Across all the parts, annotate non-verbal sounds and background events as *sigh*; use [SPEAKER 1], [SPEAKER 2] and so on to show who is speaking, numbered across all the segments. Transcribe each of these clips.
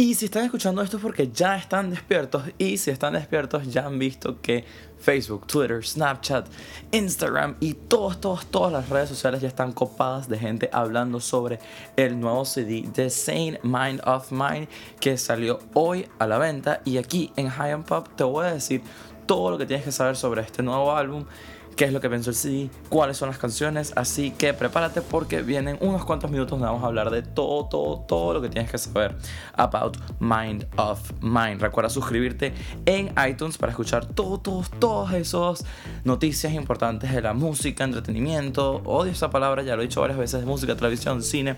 [SPEAKER 1] Y si están escuchando esto es porque ya están despiertos y si están despiertos ya han visto que Facebook, Twitter, Snapchat, Instagram y todas, todas, todas las redes sociales ya están copadas de gente hablando sobre el nuevo CD de Sane Mind of Mine que salió hoy a la venta. Y aquí en High and Pop te voy a decir todo lo que tienes que saber sobre este nuevo álbum qué es lo que pensó el CD, cuáles son las canciones, así que prepárate porque vienen unos cuantos minutos donde vamos a hablar de todo, todo, todo lo que tienes que saber about Mind of Mind. Recuerda suscribirte en iTunes para escuchar todo, todos, todas esas noticias importantes de la música, entretenimiento, odio esa palabra, ya lo he dicho varias veces, música, televisión, cine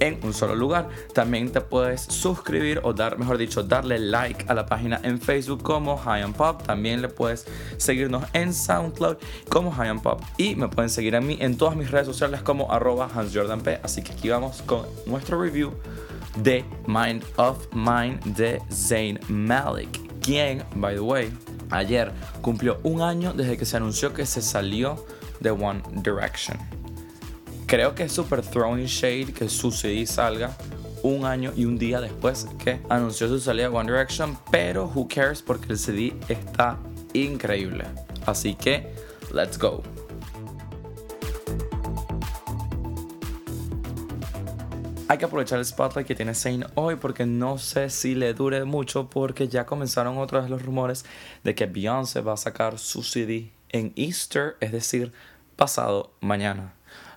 [SPEAKER 1] en un solo lugar. También te puedes suscribir o dar, mejor dicho, darle like a la página en Facebook como High and Pop. También le puedes seguirnos en SoundCloud como High and Pop. Y me pueden seguir a mí en todas mis redes sociales como arroba HansJordanP. Así que aquí vamos con nuestro review de Mind of Mine de Zayn Malik. Quien, by the way, ayer cumplió un año desde que se anunció que se salió de One Direction. Creo que es super throwing shade que su CD salga un año y un día después que anunció su salida de One Direction, pero who cares porque el CD está increíble. Así que, let's go. Hay que aprovechar el spotlight que tiene Zayn hoy porque no sé si le dure mucho porque ya comenzaron otra vez los rumores de que Beyoncé va a sacar su CD en Easter, es decir, pasado mañana.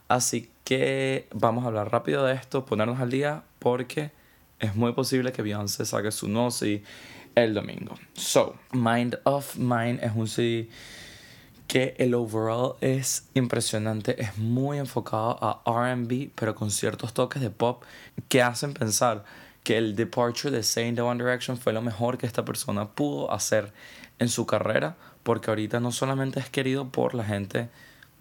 [SPEAKER 1] Así que vamos a hablar rápido de esto, ponernos al día, porque es muy posible que Beyoncé saque su no CD el domingo. So, Mind of Mine es un CD que el overall es impresionante, es muy enfocado a RB, pero con ciertos toques de pop que hacen pensar que el departure de Zayn de One Direction fue lo mejor que esta persona pudo hacer en su carrera, porque ahorita no solamente es querido por la gente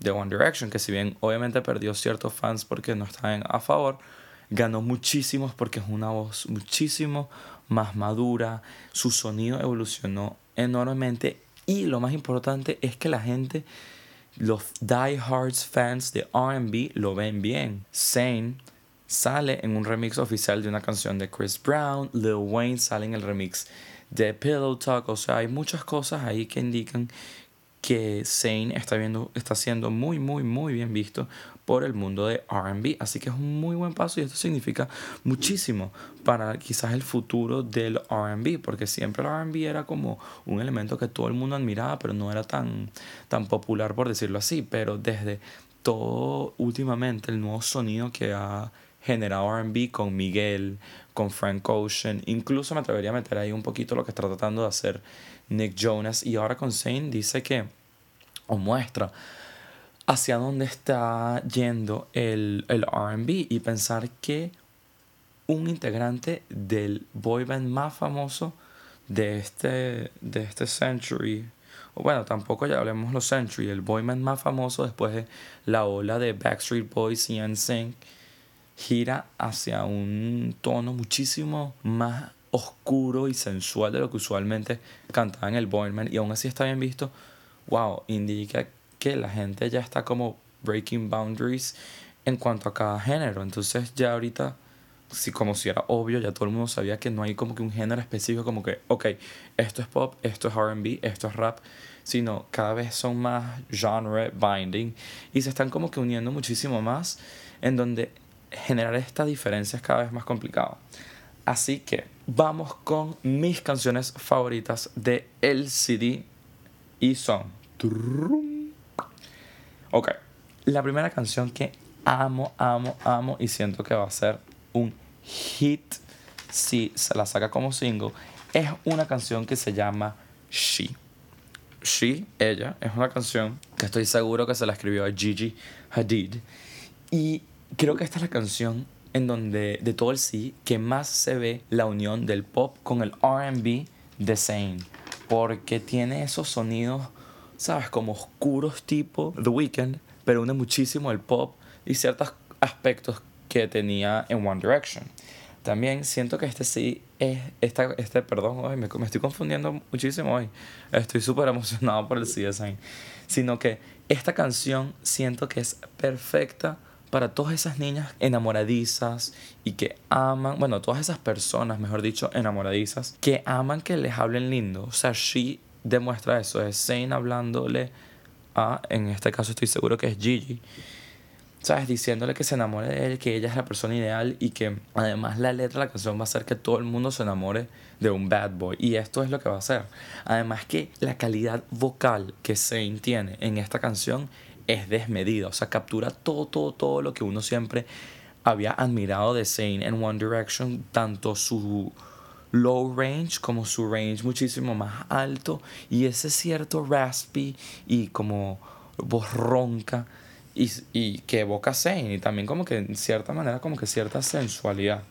[SPEAKER 1] de One Direction, que si bien obviamente perdió ciertos fans porque no estaban a favor, ganó muchísimos porque es una voz muchísimo más madura, su sonido evolucionó enormemente y lo más importante es que la gente, los diehards fans de RB lo ven bien. Zane sale en un remix oficial de una canción de Chris Brown, Lil Wayne sale en el remix de Pillow Talk, o sea, hay muchas cosas ahí que indican que Zane está, viendo, está siendo muy, muy, muy bien visto por el mundo de RB. Así que es un muy buen paso y esto significa muchísimo para quizás el futuro del RB, porque siempre el RB era como un elemento que todo el mundo admiraba, pero no era tan, tan popular, por decirlo así. Pero desde todo últimamente el nuevo sonido que ha generado RB con Miguel, con Frank Ocean, incluso me atrevería a meter ahí un poquito lo que está tratando de hacer Nick Jonas. Y ahora con Zane dice que, o muestra hacia dónde está yendo el, el RB y pensar que un integrante del boy band más famoso de este, de este century, bueno, tampoco ya hablemos los century, el boy band más famoso después de la ola de Backstreet Boys y NSYNC, gira hacia un tono muchísimo más oscuro y sensual de lo que usualmente cantaba en el Boyman y aún así está bien visto, wow, indica que la gente ya está como breaking boundaries en cuanto a cada género. Entonces ya ahorita, si como si era obvio, ya todo el mundo sabía que no hay como que un género específico como que, ok, esto es pop, esto es RB, esto es rap, sino cada vez son más genre binding y se están como que uniendo muchísimo más en donde generar esta diferencia es cada vez más complicado. Así que vamos con mis canciones favoritas de el CD y son... Ok, la primera canción que amo, amo, amo y siento que va a ser un hit si se la saca como single es una canción que se llama She. She, ella, es una canción que estoy seguro que se la escribió a Gigi Hadid. Y creo que esta es la canción en donde de todo el sí que más se ve la unión del pop con el RB de Zayn. Porque tiene esos sonidos, ¿sabes? Como oscuros tipo The Weeknd, pero une muchísimo el pop y ciertos aspectos que tenía en One Direction. También siento que este sí es, esta, este, perdón, hoy me, me, estoy confundiendo muchísimo hoy. Estoy súper emocionado por el sí de Zayn. Sino que esta canción siento que es perfecta para todas esas niñas enamoradizas y que aman, bueno, todas esas personas, mejor dicho, enamoradizas, que aman que les hablen lindo. O sea, She demuestra eso, es Zane hablándole a, en este caso estoy seguro que es Gigi, ¿sabes? Diciéndole que se enamore de él, que ella es la persona ideal y que además la letra de la canción va a hacer que todo el mundo se enamore de un bad boy. Y esto es lo que va a hacer. Además que la calidad vocal que Zane tiene en esta canción es desmedida. O sea, captura todo, todo, todo lo que uno siempre había admirado de Zane en One Direction. Tanto su low range como su range muchísimo más alto. Y ese cierto raspy y como voz ronca y, y que evoca Zane y también como que en cierta manera como que cierta sensualidad.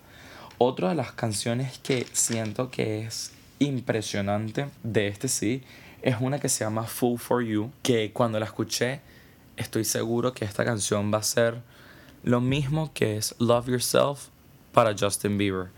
[SPEAKER 1] Otra de las canciones que siento que es impresionante de este sí es una que se llama Fool for You, que cuando la escuché estoy seguro que esta canción va a ser lo mismo que es Love Yourself para Justin Bieber,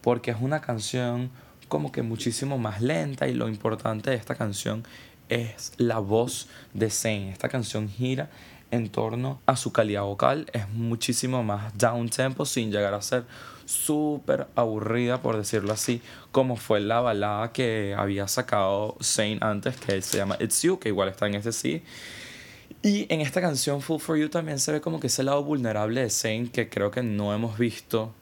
[SPEAKER 1] porque es una canción como que muchísimo más lenta y lo importante de esta canción es la voz de Zayn. Esta canción gira en torno a su calidad vocal. Es muchísimo más down tempo sin llegar a ser súper aburrida, por decirlo así, como fue la balada que había sacado Saint antes, que se llama It's You, que igual está en este sí. Y en esta canción Full For You también se ve como que ese lado vulnerable de Saint que creo que no hemos visto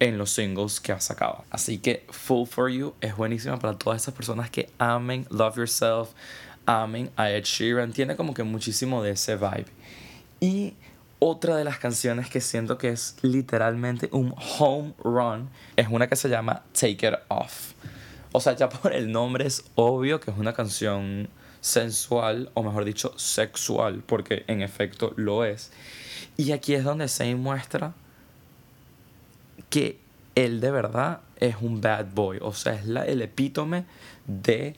[SPEAKER 1] en los singles que ha sacado. Así que Full For You es buenísima para todas esas personas que amen Love Yourself, amen a Ed Sheeran. Tiene como que muchísimo de ese vibe. Y otra de las canciones que siento que es literalmente un home run es una que se llama Take It Off. O sea, ya por el nombre es obvio que es una canción sensual, o mejor dicho, sexual, porque en efecto lo es. Y aquí es donde se muestra que él de verdad es un bad boy, o sea, es la, el epítome de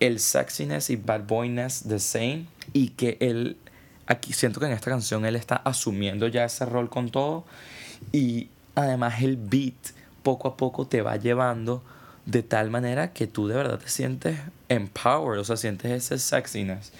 [SPEAKER 1] el sexiness y bad boyness de Zayn y que él aquí siento que en esta canción él está asumiendo ya ese rol con todo y además el beat poco a poco te va llevando de tal manera que tú de verdad te sientes empowered, o sea, sientes ese sexiness.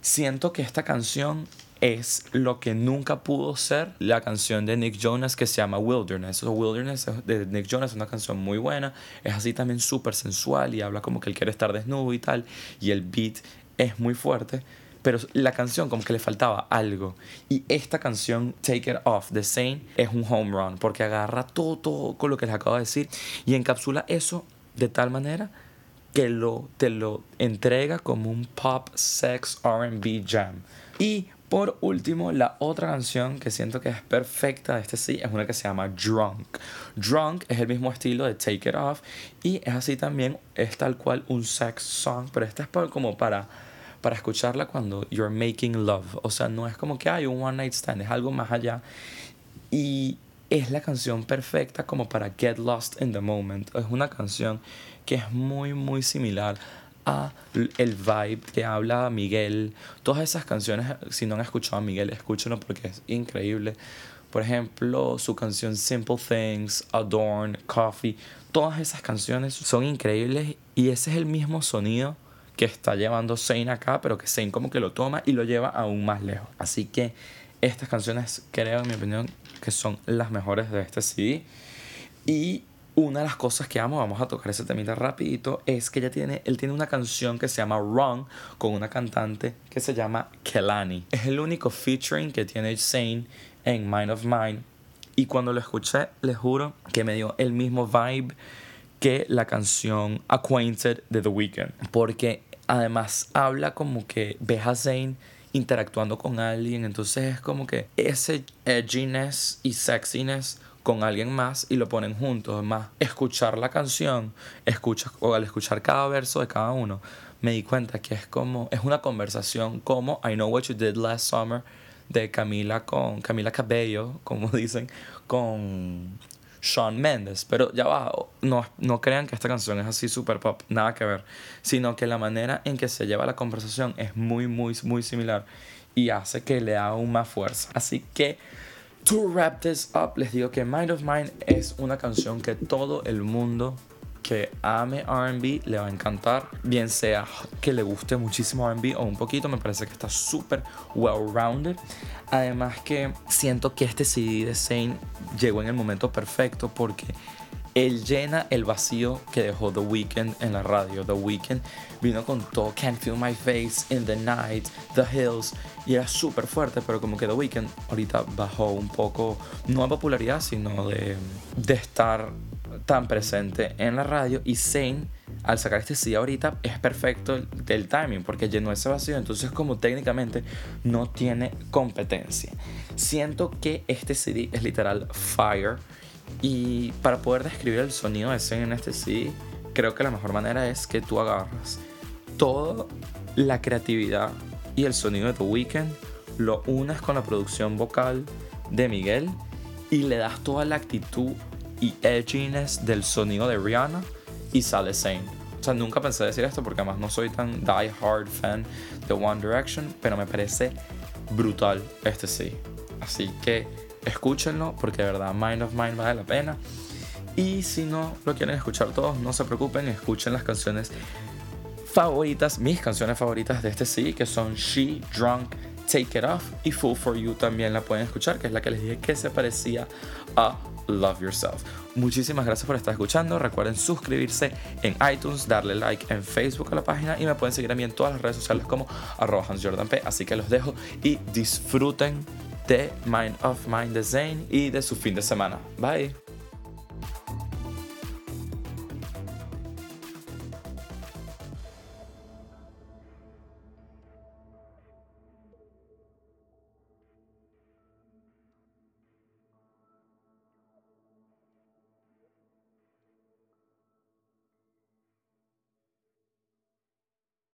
[SPEAKER 1] Siento que esta canción es lo que nunca pudo ser la canción de Nick Jonas que se llama Wilderness. O Wilderness de Nick Jonas es una canción muy buena, es así también súper sensual y habla como que él quiere estar desnudo y tal, y el beat es muy fuerte pero la canción como que le faltaba algo. Y esta canción, Take It Off, de Saint, es un home run, porque agarra todo, todo con lo que les acabo de decir y encapsula eso de tal manera que lo, te lo entrega como un pop, sex, RB jam. Y por último, la otra canción que siento que es perfecta de este sí es una que se llama Drunk. Drunk es el mismo estilo de Take It Off y es así también, es tal cual un sex song, pero esta es como para para escucharla cuando you're making love. O sea, no es como que hay un one night stand, es algo más allá. Y es la canción perfecta como para get lost in the moment. Es una canción que es muy, muy similar a el vibe que habla Miguel. Todas esas canciones, si no han escuchado a Miguel, escúchenlo porque es increíble. Por ejemplo, su canción Simple Things, Adorn, Coffee, todas esas canciones son increíbles y ese es el mismo sonido que está llevando Zayn acá, pero que Zayn como que lo toma y lo lleva aún más lejos. Así que estas canciones creo, en mi opinión, que son las mejores de este CD. Y una de las cosas que amo, vamos a tocar ese temita rapidito, es que ella tiene, él tiene una canción que se llama Wrong con una cantante que se llama Kelani. Es el único featuring que tiene Zayn en Mind of Mine. Y cuando lo escuché, les juro que me dio el mismo vibe que la canción Acquainted de The Weeknd. Porque además habla como que ves a Zayn interactuando con alguien, entonces es como que ese edginess y sexiness con alguien más y lo ponen juntos. Además, escuchar la canción, escucha, o al escuchar cada verso de cada uno, me di cuenta que es como, es una conversación como I Know What You Did Last Summer de Camila con Camila Cabello, como *laughs* dicen, con Shawn Mendes. Pero ya va, no, no crean que esta canción es así super pop, nada que ver. Sino que la manera en que se lleva la conversación es muy, muy, muy similar y hace que le da aún más fuerza. Así que, to wrap this up, les digo que Mind of Mine es una canción que todo el mundo que ame RB le va a encantar, bien sea que le guste muchísimo RB o un poquito, me parece que está súper well-rounded. Además que siento que este CD de Zane llegó en el momento perfecto porque él llena el vacío que dejó The Weeknd en la radio. The Weeknd vino con todo Can't Feel My Face, In the Night, The Hills, y era súper fuerte, pero como que The Weeknd ahorita bajó un poco, no a popularidad, sino de, de estar tan presente en la radio. Y Zayn, al sacar este CD ahorita, es perfecto del timing, porque llenó ese vacío, entonces como técnicamente no tiene competencia. Siento que este CD es literal fire y para poder describir el sonido de Zen en este CD, creo que la mejor manera es que tú agarras toda la creatividad y el sonido de The Weeknd, lo unes con la producción vocal de Miguel y le das toda la actitud y edginess del sonido de Rihanna y sale Zayn. O sea, nunca pensé decir esto porque además no soy tan die hard fan de One Direction, pero me parece brutal este sí. Así que escúchenlo porque de verdad Mind of Mine vale la pena. Y si no lo quieren escuchar todos, no se preocupen, escuchen las canciones favoritas, mis canciones favoritas de este CD, que son She, Drunk, Take It Off y Full For You también la pueden escuchar, que es la que les dije que se parecía a Love Yourself. Muchísimas gracias por estar escuchando. Recuerden suscribirse en iTunes, darle like en Facebook a la página y me pueden seguir a mí en todas las redes sociales como arroba P. Así que los dejo y disfruten de Mind of Mind de Zane y de su fin de semana. Bye.